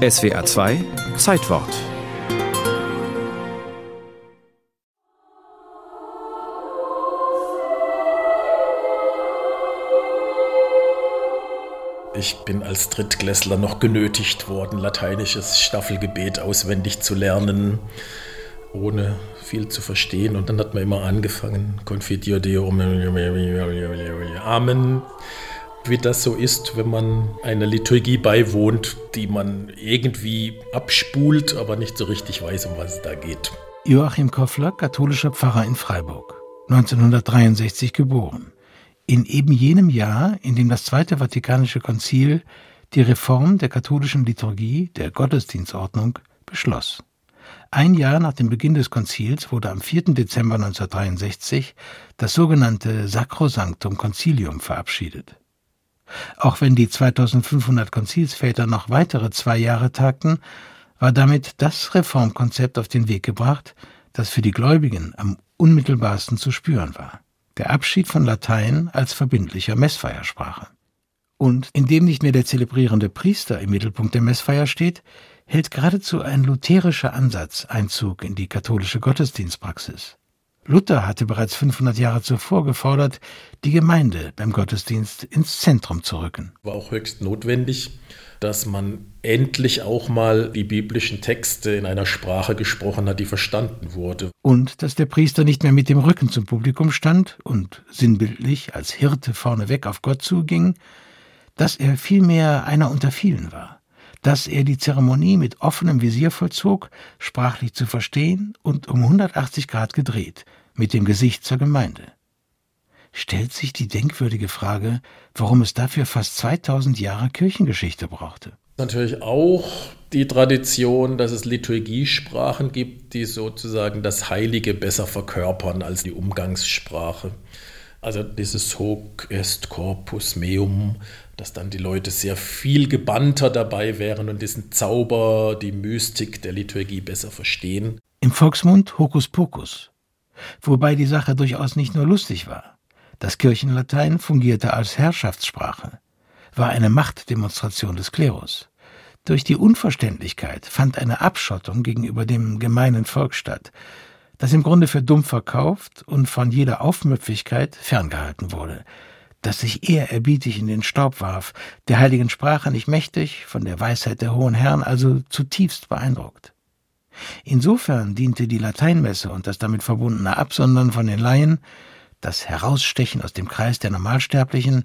SWA 2 Zeitwort Ich bin als Drittklässler noch genötigt worden, lateinisches Staffelgebet auswendig zu lernen, ohne viel zu verstehen. Und dann hat man immer angefangen, Confitio Deum, Amen. Wie das so ist, wenn man einer Liturgie beiwohnt, die man irgendwie abspult, aber nicht so richtig weiß, um was es da geht. Joachim Koffler, katholischer Pfarrer in Freiburg, 1963 geboren in eben jenem Jahr, in dem das Zweite Vatikanische Konzil die Reform der katholischen Liturgie, der Gottesdienstordnung, beschloss. Ein Jahr nach dem Beginn des Konzils wurde am 4. Dezember 1963 das sogenannte Sacrosanctum Concilium verabschiedet. Auch wenn die 2500 Konzilsväter noch weitere zwei Jahre tagten, war damit das Reformkonzept auf den Weg gebracht, das für die Gläubigen am unmittelbarsten zu spüren war der Abschied von Latein als verbindlicher Messfeiersprache. Und indem nicht mehr der zelebrierende Priester im Mittelpunkt der Messfeier steht, hält geradezu ein lutherischer Ansatz Einzug in die katholische Gottesdienstpraxis. Luther hatte bereits 500 Jahre zuvor gefordert, die Gemeinde beim Gottesdienst ins Zentrum zu rücken. War auch höchst notwendig, dass man endlich auch mal die biblischen Texte in einer Sprache gesprochen hat, die verstanden wurde. Und dass der Priester nicht mehr mit dem Rücken zum Publikum stand und sinnbildlich als Hirte vorneweg auf Gott zuging, dass er vielmehr einer unter vielen war, dass er die Zeremonie mit offenem Visier vollzog, sprachlich zu verstehen und um 180 Grad gedreht, mit dem Gesicht zur Gemeinde stellt sich die denkwürdige Frage, warum es dafür fast 2000 Jahre Kirchengeschichte brauchte. Natürlich auch die Tradition, dass es Liturgiesprachen gibt, die sozusagen das Heilige besser verkörpern als die Umgangssprache. Also dieses Hoc est corpus meum, dass dann die Leute sehr viel gebannter dabei wären und diesen Zauber, die Mystik der Liturgie besser verstehen. Im Volksmund Hokus Pokus, wobei die Sache durchaus nicht nur lustig war. Das Kirchenlatein fungierte als Herrschaftssprache, war eine Machtdemonstration des Klerus. Durch die Unverständlichkeit fand eine Abschottung gegenüber dem gemeinen Volk statt, das im Grunde für dumm verkauft und von jeder Aufmüpfigkeit ferngehalten wurde, das sich ehrerbietig in den Staub warf, der heiligen Sprache nicht mächtig, von der Weisheit der hohen Herren also zutiefst beeindruckt. Insofern diente die Lateinmesse und das damit verbundene Absondern von den Laien das Herausstechen aus dem Kreis der Normalsterblichen,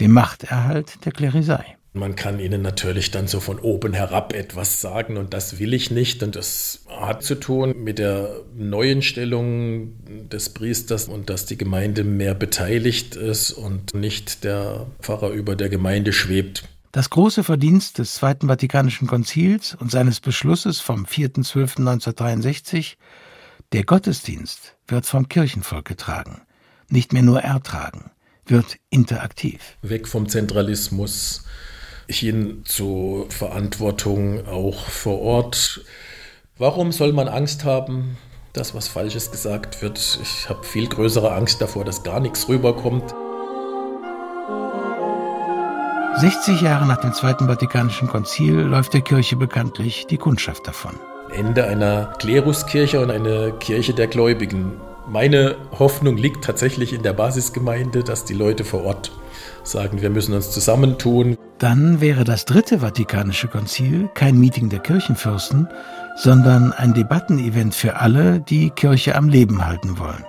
dem Machterhalt der Klerisei. Man kann ihnen natürlich dann so von oben herab etwas sagen und das will ich nicht und das hat zu tun mit der neuen Stellung des Priesters und dass die Gemeinde mehr beteiligt ist und nicht der Pfarrer über der Gemeinde schwebt. Das große Verdienst des Zweiten Vatikanischen Konzils und seines Beschlusses vom 4.12.1963, der Gottesdienst wird vom Kirchenvolk getragen nicht mehr nur ertragen, wird interaktiv. Weg vom Zentralismus hin zur Verantwortung auch vor Ort. Warum soll man Angst haben, dass was Falsches gesagt wird? Ich habe viel größere Angst davor, dass gar nichts rüberkommt. 60 Jahre nach dem Zweiten Vatikanischen Konzil läuft der Kirche bekanntlich die Kundschaft davon. Ende einer Kleruskirche und eine Kirche der Gläubigen meine Hoffnung liegt tatsächlich in der Basisgemeinde, dass die Leute vor Ort sagen, wir müssen uns zusammentun. Dann wäre das Dritte Vatikanische Konzil kein Meeting der Kirchenfürsten, sondern ein Debattenevent für alle, die Kirche am Leben halten wollen.